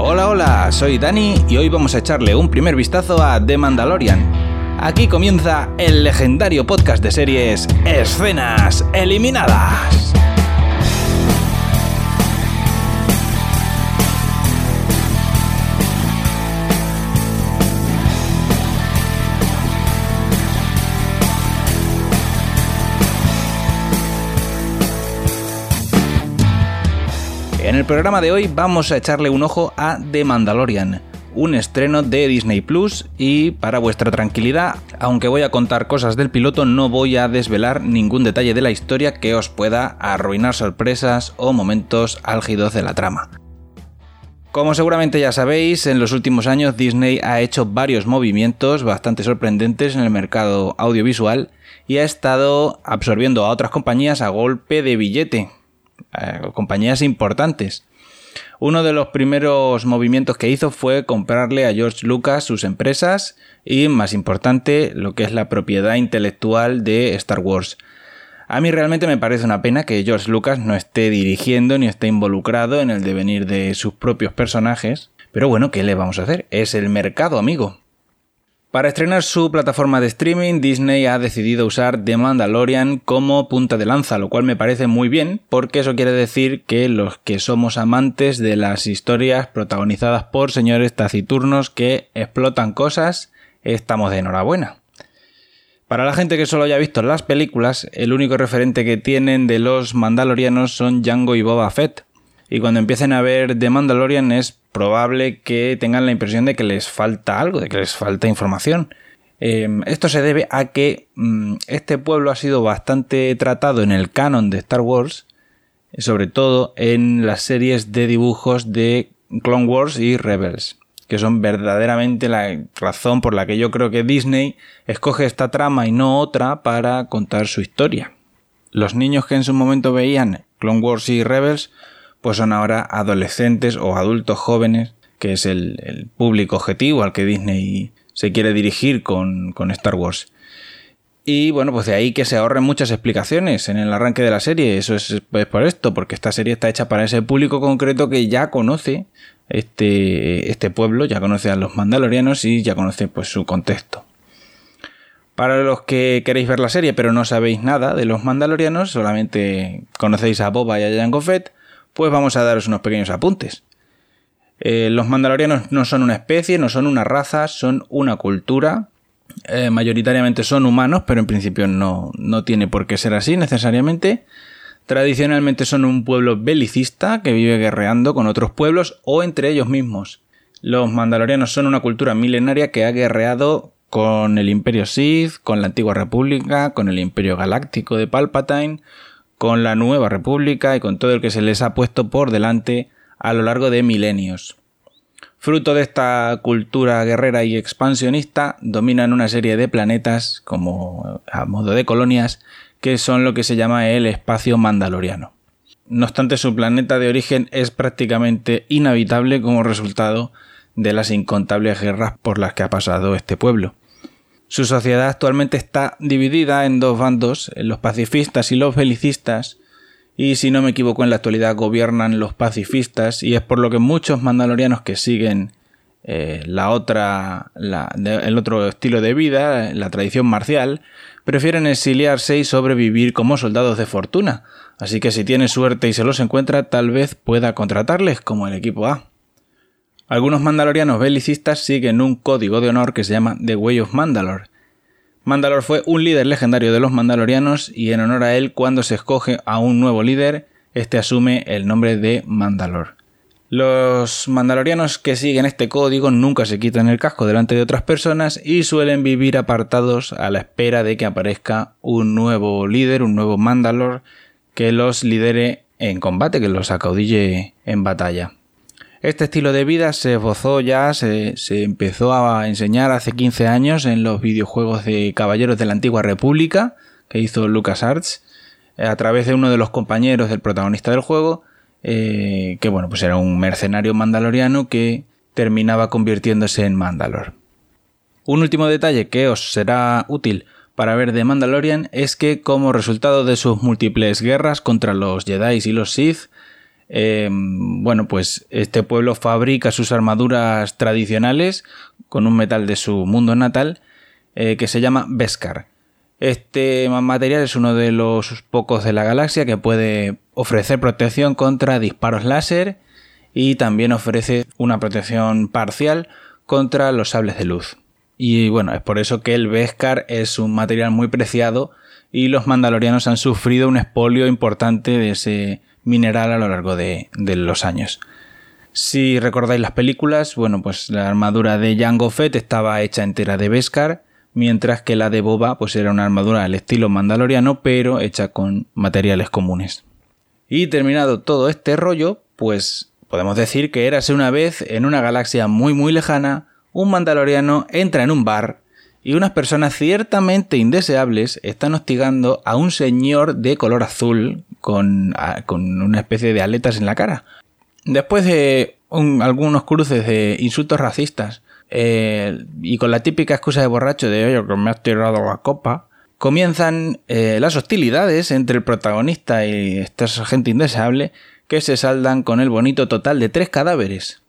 Hola, hola, soy Dani y hoy vamos a echarle un primer vistazo a The Mandalorian. Aquí comienza el legendario podcast de series Escenas Eliminadas. El programa de hoy vamos a echarle un ojo a The Mandalorian, un estreno de Disney Plus y para vuestra tranquilidad, aunque voy a contar cosas del piloto, no voy a desvelar ningún detalle de la historia que os pueda arruinar sorpresas o momentos álgidos de la trama. Como seguramente ya sabéis, en los últimos años Disney ha hecho varios movimientos bastante sorprendentes en el mercado audiovisual y ha estado absorbiendo a otras compañías a golpe de billete, eh, compañías importantes. Uno de los primeros movimientos que hizo fue comprarle a George Lucas sus empresas y, más importante, lo que es la propiedad intelectual de Star Wars. A mí realmente me parece una pena que George Lucas no esté dirigiendo ni esté involucrado en el devenir de sus propios personajes, pero bueno, ¿qué le vamos a hacer? Es el mercado, amigo. Para estrenar su plataforma de streaming, Disney ha decidido usar The Mandalorian como punta de lanza, lo cual me parece muy bien, porque eso quiere decir que los que somos amantes de las historias protagonizadas por señores taciturnos que explotan cosas, estamos de enhorabuena. Para la gente que solo haya visto las películas, el único referente que tienen de los mandalorianos son Django y Boba Fett, y cuando empiecen a ver The Mandalorian es probable que tengan la impresión de que les falta algo, de que les falta información. Em, esto se debe a que mm, este pueblo ha sido bastante tratado en el canon de Star Wars, sobre todo en las series de dibujos de Clone Wars y Rebels, que son verdaderamente la razón por la que yo creo que Disney escoge esta trama y no otra para contar su historia. Los niños que en su momento veían Clone Wars y Rebels pues son ahora adolescentes o adultos jóvenes, que es el, público objetivo al que Disney se quiere dirigir con, Star Wars. Y bueno, pues de ahí que se ahorren muchas explicaciones en el arranque de la serie. Eso es, por esto, porque esta serie está hecha para ese público concreto que ya conoce este, este pueblo, ya conoce a los mandalorianos y ya conoce pues su contexto. Para los que queréis ver la serie pero no sabéis nada de los mandalorianos, solamente conocéis a Boba y a Jango Fett, pues vamos a daros unos pequeños apuntes. Eh, los mandalorianos no son una especie, no son una raza, son una cultura. Eh, mayoritariamente son humanos, pero en principio no, no tiene por qué ser así necesariamente. Tradicionalmente son un pueblo belicista que vive guerreando con otros pueblos o entre ellos mismos. Los mandalorianos son una cultura milenaria que ha guerreado con el Imperio Sith, con la Antigua República, con el Imperio Galáctico de Palpatine, con la nueva república y con todo el que se les ha puesto por delante a lo largo de milenios. Fruto de esta cultura guerrera y expansionista, dominan una serie de planetas, como a modo de colonias, que son lo que se llama el espacio mandaloriano. No obstante, su planeta de origen es prácticamente inhabitable como resultado de las incontables guerras por las que ha pasado este pueblo. Su sociedad actualmente está dividida en dos bandos, los pacifistas y los belicistas, y si no me equivoco en la actualidad gobiernan los pacifistas y es por lo que muchos mandalorianos que siguen eh, la otra, el otro estilo de vida, la tradición marcial, prefieren exiliarse y sobrevivir como soldados de fortuna. Así que si tiene suerte y se los encuentra, tal vez pueda contratarles como el equipo A. Algunos mandalorianos belicistas siguen un código de honor que se llama The Way of Mandalore. Mandalore fue un líder legendario de los mandalorianos y en honor a él cuando se escoge a un nuevo líder, este asume el nombre de Mandalor. Los mandalorianos que siguen este código nunca se quitan el casco delante de otras personas y suelen vivir apartados a la espera de que aparezca un nuevo líder, un nuevo Mandalor que los lidere en combate, que los acaudille en batalla. Este estilo de vida se esbozó ya, se, empezó a enseñar hace 15 años en los videojuegos de Caballeros de la Antigua República que hizo LucasArts eh, a través de uno de los compañeros del protagonista del juego, eh, que bueno, pues era un mercenario mandaloriano que terminaba convirtiéndose en Mandalor. Un último detalle que os será útil para ver de Mandalorian es que como resultado de sus múltiples guerras contra los Jedi y los Sith, Em, bueno, pues este pueblo fabrica sus armaduras tradicionales con un metal de su mundo natal eh, que se llama Beskar. Este material es uno de los pocos de la galaxia que puede ofrecer protección contra disparos láser y también ofrece una protección parcial contra los sables de luz. Y bueno, es por eso que el Beskar es un material muy preciado y los mandalorianos han sufrido un expolio importante de ese mineral a lo largo de, los años. Si recordáis las películas, bueno, pues la armadura de Jango Fett estaba hecha entera de Beskar, mientras que la de Boba pues era una armadura al estilo mandaloriano, pero hecha con materiales comunes. Y terminado todo este rollo, pues podemos decir que érase una vez en una galaxia muy muy lejana, un mandaloriano entra en un bar y unas personas ciertamente indeseables están hostigando a un señor de color azul con, una especie de aletas en la cara. Después de algunos cruces de insultos racistas eh, y con la típica excusa de borracho de oye que me has tirado la copa, comienzan eh, las hostilidades entre el protagonista y esta gente indeseable que se saldan con el bonito total de tres cadáveres.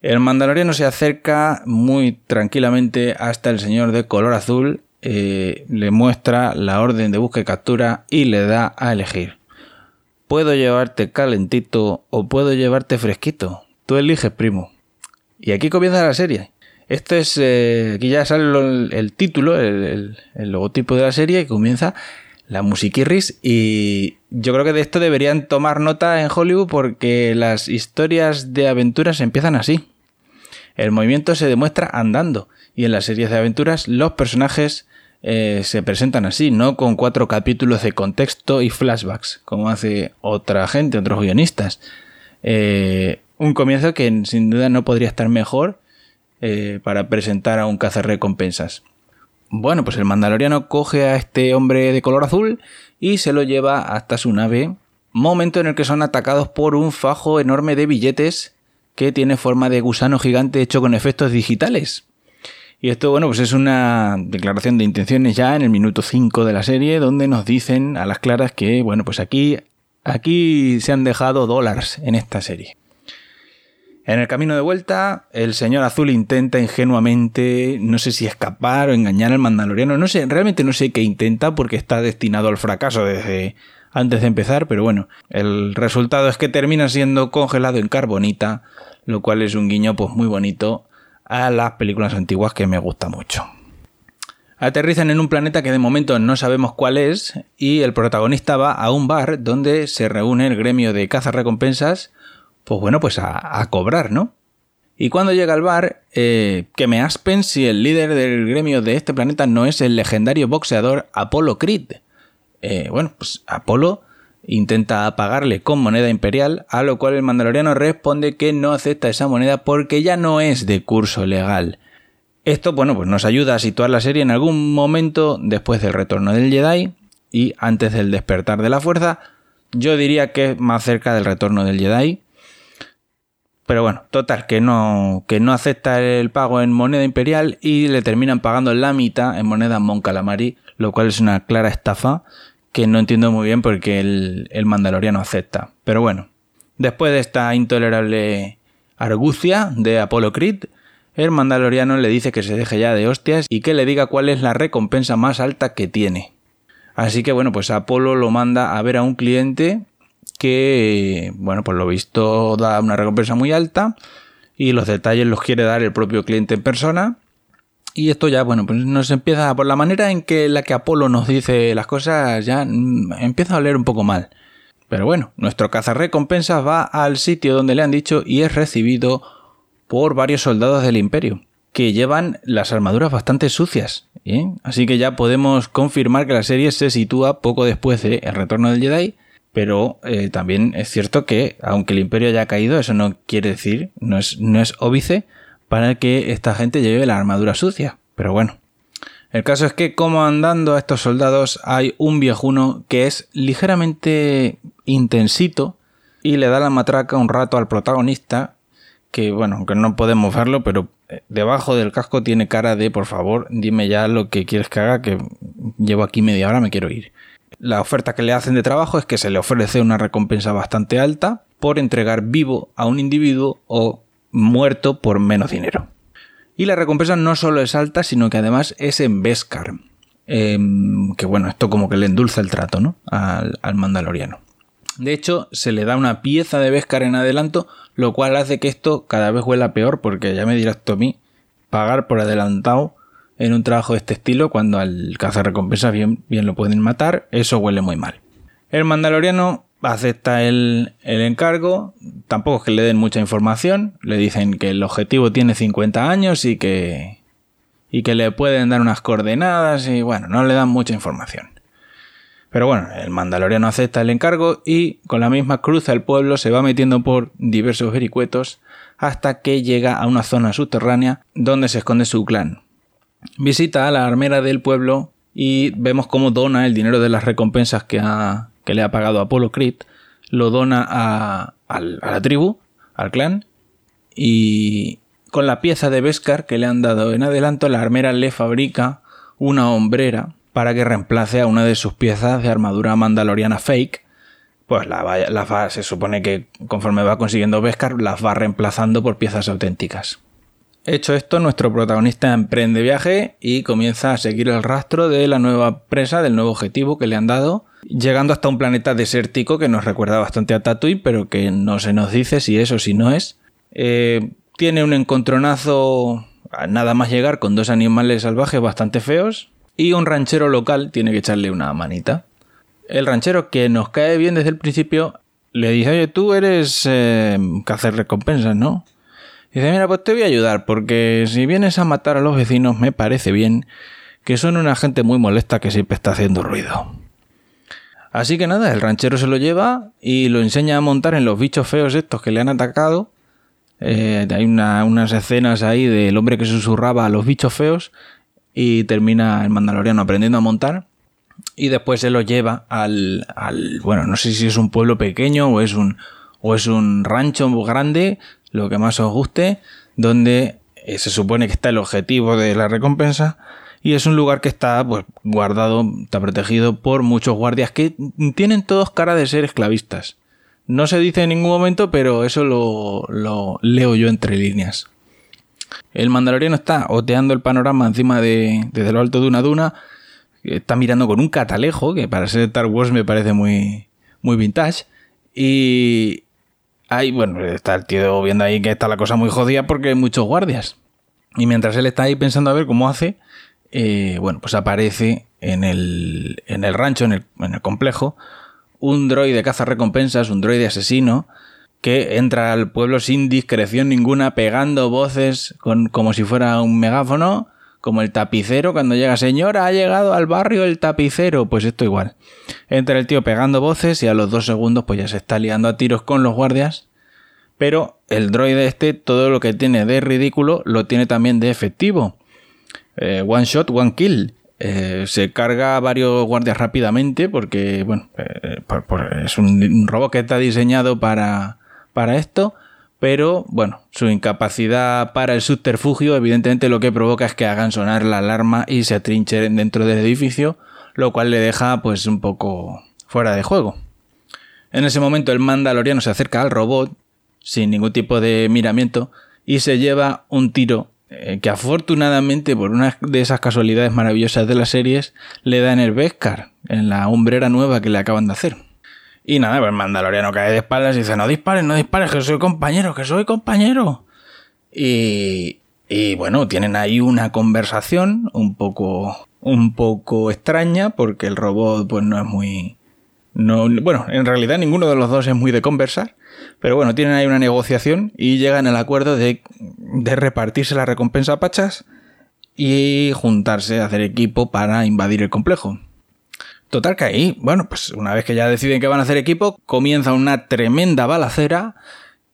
El mandaloriano se acerca muy tranquilamente hasta el señor de color azul, eh, le muestra la orden de búsqueda y captura y le da a elegir. Puedo llevarte calentito o puedo llevarte fresquito. Tú eliges, primo. Y aquí comienza la serie. Esto es. Eh, aquí ya sale el, título, el, el, logotipo de la serie, y comienza la musiquirris. Y yo creo que de esto deberían tomar nota en Hollywood porque las historias de aventuras empiezan así. El movimiento se demuestra andando y en las series de aventuras los personajes eh, se presentan así, no con cuatro capítulos de contexto y flashbacks, como hace otra gente, otros guionistas. Eh, un comienzo que sin duda no podría estar mejor eh, para presentar a un cazarrecompensas. Bueno, pues el mandaloriano coge a este hombre de color azul y se lo lleva hasta su nave, momento en el que son atacados por un fajo enorme de billetes que tiene forma de gusano gigante hecho con efectos digitales. Y esto, bueno, pues es una declaración de intenciones ya en el minuto 5 de la serie, donde nos dicen a las claras que, bueno, pues aquí, aquí se han dejado dólares en esta serie. En el camino de vuelta, el señor azul intenta ingenuamente, no sé si escapar o engañar al mandaloriano, no sé, realmente no sé qué intenta porque está destinado al fracaso desde antes de empezar, pero bueno, el resultado es que termina siendo congelado en carbonita, lo cual es un guiño pues muy bonito a las películas antiguas que me gusta mucho. Aterrizan en un planeta que de momento no sabemos cuál es y el protagonista va a un bar donde se reúne el gremio de cazas recompensas, pues bueno, pues a, cobrar, ¿no? Y cuando llega al bar, eh, que me aspen si el líder del gremio de este planeta no es el legendario boxeador Apollo Creed. Eh, bueno, pues Apolo intenta pagarle con moneda imperial, a lo cual el mandaloriano responde que no acepta esa moneda porque ya no es de curso legal. Esto, bueno, pues nos ayuda a situar la serie en algún momento después del retorno del Jedi y antes del despertar de la fuerza. Yo diría que más cerca del retorno del Jedi. Pero bueno, total, que no, que no acepta el pago en moneda imperial y le terminan pagando la mitad en moneda Mon Calamari, lo cual es una clara estafa que no entiendo muy bien porque el, el mandaloriano acepta. Pero bueno, después de esta intolerable argucia de Apolo Creed, el mandaloriano le dice que se deje ya de hostias y que le diga cuál es la recompensa más alta que tiene. Así que bueno, pues Apolo lo manda a ver a un cliente que, bueno, por lo visto da una recompensa muy alta y los detalles los quiere dar el propio cliente en persona. Y esto ya, bueno, pues nos empieza, por la manera en que la que Apolo nos dice las cosas, ya mm, empieza a oler un poco mal. Pero bueno, nuestro cazarrecompensas va al sitio donde le han dicho y es recibido por varios soldados del imperio, que llevan las armaduras bastante sucias. ¿eh? Así que ya podemos confirmar que la serie se sitúa poco después de El Retorno del Jedi, pero eh, también es cierto que, aunque el imperio haya caído, eso no quiere decir, no es, no es óbice para que esta gente lleve la armadura sucia. Pero bueno. El caso es que comandando a estos soldados hay un viejuno que es ligeramente intensito y le da la matraca un rato al protagonista que bueno, aunque no podemos verlo, pero eh, debajo del casco tiene cara de por favor, dime ya lo que quieres que haga, que llevo aquí media hora, me quiero ir. La oferta que le hacen de trabajo es que se le ofrece una recompensa bastante alta por entregar vivo a un individuo o muerto por menos dinero. Y la recompensa no solo es alta, sino que además es en Beskar. Em, que bueno, esto como que le endulza el trato ¿no? al, al mandaloriano. De hecho, se le da una pieza de Beskar en adelanto, lo cual hace que esto cada vez huela peor, porque ya me dirás tú a mí, pagar por adelantado en un trabajo de este estilo, cuando al recompensa bien, bien lo pueden matar, eso huele muy mal. El mandaloriano acepta el, el, encargo, tampoco es que le den mucha información, le dicen que el objetivo tiene 50 años y que, y que le pueden dar unas coordenadas y bueno, no le dan mucha información. Pero bueno, el mandaloriano acepta el encargo y con la misma cruz el pueblo se va metiendo por diversos vericuetos hasta que llega a una zona subterránea donde se esconde su clan. Visita a la armera del pueblo y vemos cómo dona el dinero de las recompensas que, que le ha pagado Apolo Creed, lo dona a, a la tribu, al clan, y con la pieza de Beskar que le han dado en adelanto, la armera le fabrica una hombrera para que reemplace a una de sus piezas de armadura mandaloriana fake. Pues la, se supone que conforme va consiguiendo Beskar, las va reemplazando por piezas auténticas. Hecho esto, nuestro protagonista emprende viaje y comienza a seguir el rastro de la nueva presa, del nuevo objetivo que le han dado, llegando hasta un planeta desértico que nos recuerda bastante a Tatooine, pero que no se nos dice si es o si no es. Eh, tiene un encontronazo nada más llegar con dos animales salvajes bastante feos, y un ranchero local tiene que echarle una manita. El ranchero que nos cae bien desde el principio le dice, oye, tú eres eh, hacer recompensas, ¿no? Dice, mira, pues te voy a ayudar, porque si vienes a matar a los vecinos me parece bien que son una gente muy molesta que siempre está haciendo ruido. Así que nada, el ranchero se lo lleva y lo enseña a montar en los bichos feos estos que le han atacado. Eh, hay unas escenas ahí del hombre que susurraba a los bichos feos y termina el mandaloriano aprendiendo a montar y después se lo lleva al, al, bueno, no sé si es un pueblo pequeño o es un, o es un rancho grande, lo que más os guste, donde eh, se supone que está el objetivo de la recompensa y es un lugar que está pues guardado, está protegido por muchos guardias que tienen todos cara de ser esclavistas. No se dice en ningún momento, pero eso lo, leo yo entre líneas. El mandaloriano está oteando el panorama encima de, desde lo alto de una duna. Está mirando con un catalejo, que para ser Star Wars me parece muy, muy vintage. Y ahí, bueno, está el tío viendo ahí que está la cosa muy jodida porque hay muchos guardias. Y mientras él está ahí pensando a ver cómo hace, eh, bueno, pues aparece en el, en el rancho, en el, en el complejo, un droide caza recompensas, un droide asesino, que entra al pueblo sin discreción ninguna, pegando voces con, como si fuera un megáfono, como el tapicero cuando llega, señora, ha llegado al barrio el tapicero, pues esto igual. Entra el tío pegando voces y a los dos segundos pues ya se está liando a tiros con los guardias. Pero el droide este, todo lo que tiene de ridículo, lo tiene también de efectivo. Eh, one shot, one kill. Eh, se carga a varios guardias rápidamente porque, bueno, eh, es un robot que está diseñado para, para esto, pero bueno, su incapacidad para el subterfugio evidentemente lo que provoca es que hagan sonar la alarma y se atrincheren dentro del edificio, lo cual le deja pues un poco fuera de juego. En ese momento el mandaloriano se acerca al robot sin ningún tipo de miramiento y se lleva un tiro eh, que afortunadamente por una de esas casualidades maravillosas de las series le da en el Beskar, en la hombrera nueva que le acaban de hacer. Y nada, pues mandaloriano cae de espaldas y dice, no dispares, no dispares, que soy compañero, que soy compañero. Y, y bueno, tienen ahí una conversación un poco, un poco extraña porque el robot pues no es muy... No, bueno, en realidad ninguno de los dos es muy de conversar, pero bueno, tienen ahí una negociación y llegan al acuerdo de, de repartirse la recompensa a pachas y juntarse, a hacer equipo para invadir el complejo. Total que ahí, bueno, pues una vez que ya deciden que van a hacer equipo, comienza una tremenda balacera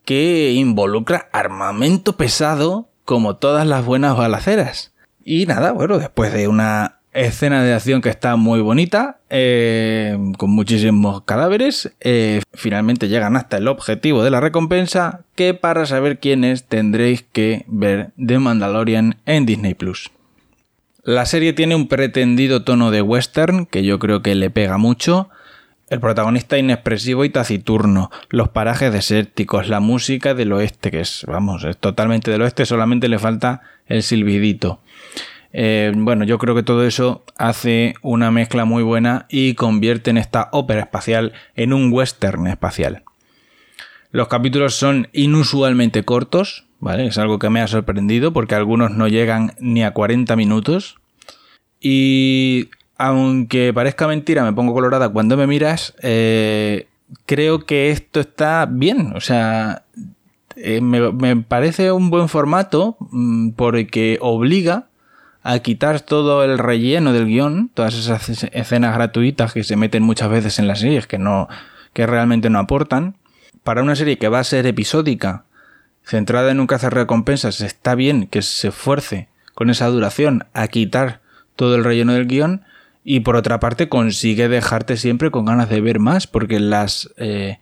que involucra armamento pesado como todas las buenas balaceras. Y nada, bueno, después de una escena de acción que está muy bonita, eh, con muchísimos cadáveres, eh, finalmente llegan hasta el objetivo de la recompensa, que para saber quién es tendréis que ver The Mandalorian en Disney Plus. La serie tiene un pretendido tono de western que yo creo que le pega mucho El protagonista inexpresivo y taciturno, los parajes desérticos, la música del oeste, que es, vamos, es totalmente del oeste, solamente le falta el silbidito. Eh, bueno, yo creo que todo eso hace una mezcla muy buena y convierte en esta ópera espacial en un western espacial. Los capítulos son inusualmente cortos, ¿vale? Es algo que me ha sorprendido porque algunos no llegan ni a 40 minutos. Y aunque parezca mentira, me pongo colorada cuando me miras, eh, creo que esto está bien. O sea, eh, me, parece un buen formato mm, porque obliga a quitar todo el relleno del guion, todas esas escenas gratuitas que se meten muchas veces en las series que no, que realmente no aportan. Para una serie que va a ser episódica, centrada en un cazar recompensas, está bien que se esfuerce con esa duración a quitar todo el relleno del guion y por otra parte consigue dejarte siempre con ganas de ver más porque las, eh,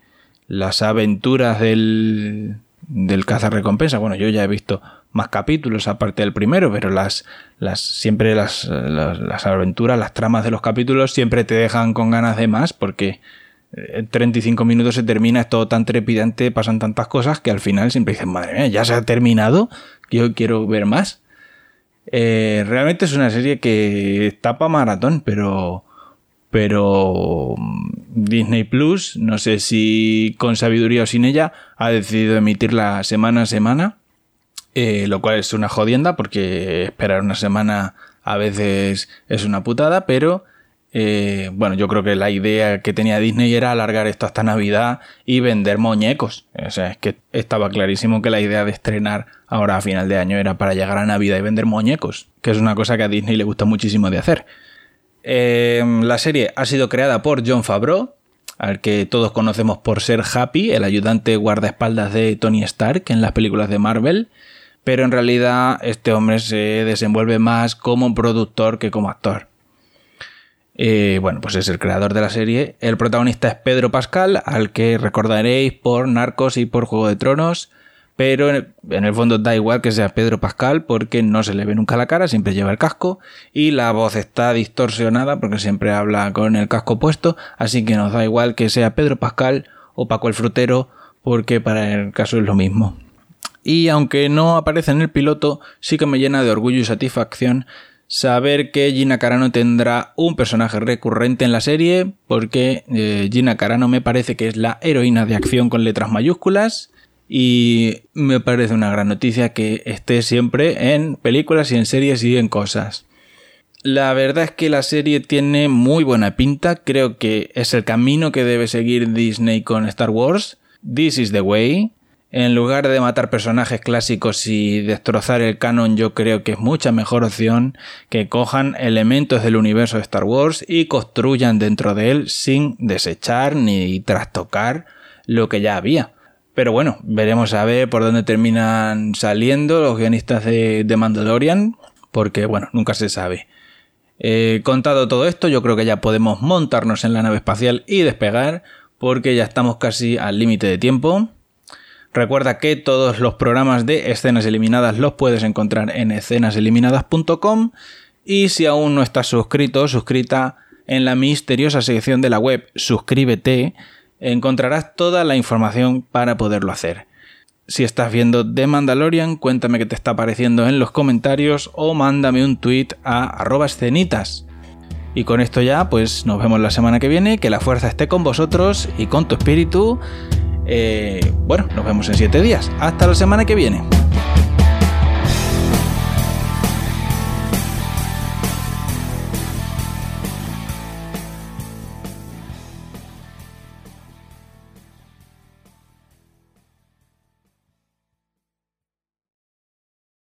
las aventuras del, del recompensa, bueno, yo ya he visto más capítulos aparte del primero, pero las, las siempre las, las, aventuras, las tramas de los capítulos siempre te dejan con ganas de más porque en 35 minutos se termina, es todo tan trepidante, pasan tantas cosas que al final siempre dices, madre mía, ya se ha terminado, yo quiero ver más. Eh, realmente es una serie que tapa maratón, pero. Pero. Mm, Disney Plus, no sé si con sabiduría o sin ella, ha decidido emitirla semana a semana. Eh, lo cual es una jodienda porque esperar una semana a veces es una putada, pero eh, bueno, yo creo que la idea que tenía Disney era alargar esto hasta Navidad y vender muñecos. O sea, es que estaba clarísimo que la idea de estrenar ahora a final de año era para llegar a Navidad y vender muñecos, que es una cosa que a Disney le gusta muchísimo de hacer. Eh, la serie ha sido creada por John Favreau, al que todos conocemos por ser Happy, el ayudante guardaespaldas de Tony Stark en las películas de Marvel, pero en realidad este hombre se desenvuelve más como productor que como actor. Eh, bueno, pues es el creador de la serie. El protagonista es Pedro Pascal, al que recordaréis por Narcos y por Juego de Tronos. Pero en el fondo da igual que sea Pedro Pascal porque no se le ve nunca la cara, siempre lleva el casco y la voz está distorsionada porque siempre habla con el casco puesto, así que nos da igual que sea Pedro Pascal o Paco el Frutero porque para el caso es lo mismo. Y aunque no aparece en el piloto, sí que me llena de orgullo y satisfacción saber que Gina Carano tendrá un personaje recurrente en la serie, porque eh, Gina Carano me parece que es la heroína de acción con letras mayúsculas. Y me parece una gran noticia que esté siempre en películas y en series y en cosas. La verdad es que la serie tiene muy buena pinta, creo que es el camino que debe seguir Disney con Star Wars. This is the way. En lugar de matar personajes clásicos y destrozar el canon, yo creo que es mucha mejor opción que cojan elementos del universo de Star Wars y construyan dentro de él sin desechar ni trastocar lo que ya había. Pero bueno, veremos a ver por dónde terminan saliendo los guionistas de, Mandalorian, porque bueno, nunca se sabe. He contado todo esto, yo creo que ya podemos montarnos en la nave espacial y despegar, porque ya estamos casi al límite de tiempo. Recuerda que todos los programas de escenas eliminadas los puedes encontrar en escenaseliminadas.com y si aún no estás suscrito suscrita en la misteriosa sección de la web suscríbete, encontrarás toda la información para poderlo hacer. Si estás viendo The Mandalorian, cuéntame qué te está pareciendo en los comentarios o mándame un tweet a arroba escenitas. Y con esto ya, pues nos vemos la semana que viene, que la fuerza esté con vosotros y con tu espíritu. Eh, bueno, nos vemos en 7 días. Hasta la semana que viene.